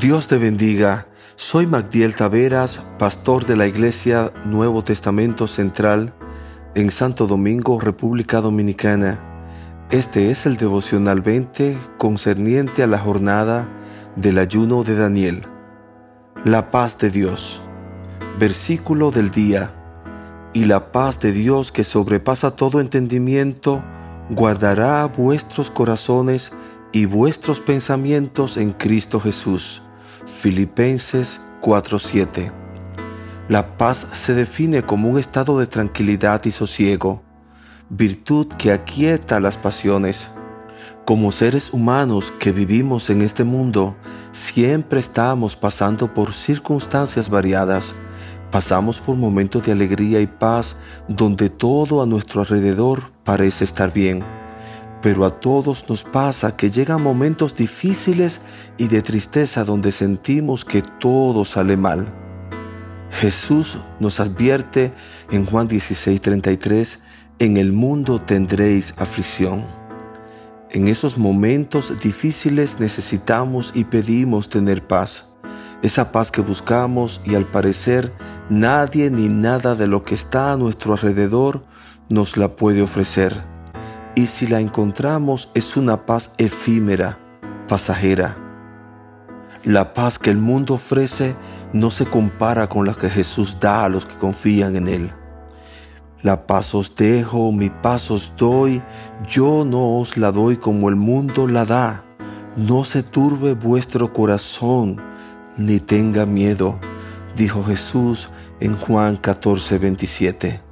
Dios te bendiga. Soy Magdiel Taveras, pastor de la Iglesia Nuevo Testamento Central en Santo Domingo, República Dominicana. Este es el devocional 20 concerniente a la jornada del ayuno de Daniel. La paz de Dios. Versículo del día. Y la paz de Dios que sobrepasa todo entendimiento, guardará vuestros corazones y vuestros pensamientos en Cristo Jesús. Filipenses 4:7. La paz se define como un estado de tranquilidad y sosiego, virtud que aquieta las pasiones. Como seres humanos que vivimos en este mundo, siempre estamos pasando por circunstancias variadas. Pasamos por momentos de alegría y paz donde todo a nuestro alrededor parece estar bien pero a todos nos pasa que llegan momentos difíciles y de tristeza donde sentimos que todo sale mal. Jesús nos advierte en Juan 16:33, en el mundo tendréis aflicción. En esos momentos difíciles necesitamos y pedimos tener paz, esa paz que buscamos y al parecer nadie ni nada de lo que está a nuestro alrededor nos la puede ofrecer y si la encontramos es una paz efímera, pasajera. La paz que el mundo ofrece no se compara con la que Jesús da a los que confían en Él. La paz os dejo, mi paz os doy, yo no os la doy como el mundo la da. No se turbe vuestro corazón, ni tenga miedo, dijo Jesús en Juan 14, 27.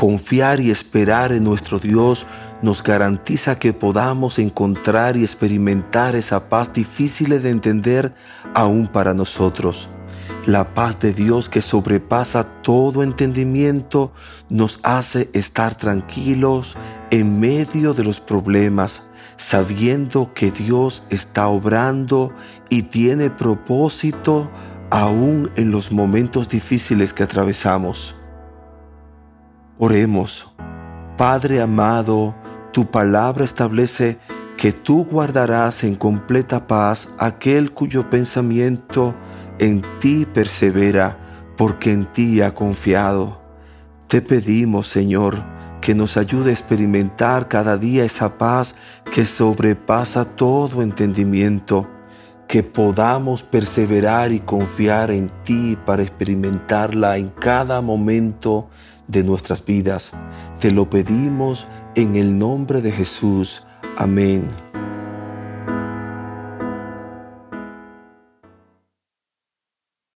Confiar y esperar en nuestro Dios nos garantiza que podamos encontrar y experimentar esa paz difícil de entender aún para nosotros. La paz de Dios que sobrepasa todo entendimiento nos hace estar tranquilos en medio de los problemas, sabiendo que Dios está obrando y tiene propósito aún en los momentos difíciles que atravesamos. Oremos. Padre amado, tu palabra establece que tú guardarás en completa paz aquel cuyo pensamiento en ti persevera, porque en ti ha confiado. Te pedimos, Señor, que nos ayude a experimentar cada día esa paz que sobrepasa todo entendimiento, que podamos perseverar y confiar en ti para experimentarla en cada momento de nuestras vidas. Te lo pedimos en el nombre de Jesús. Amén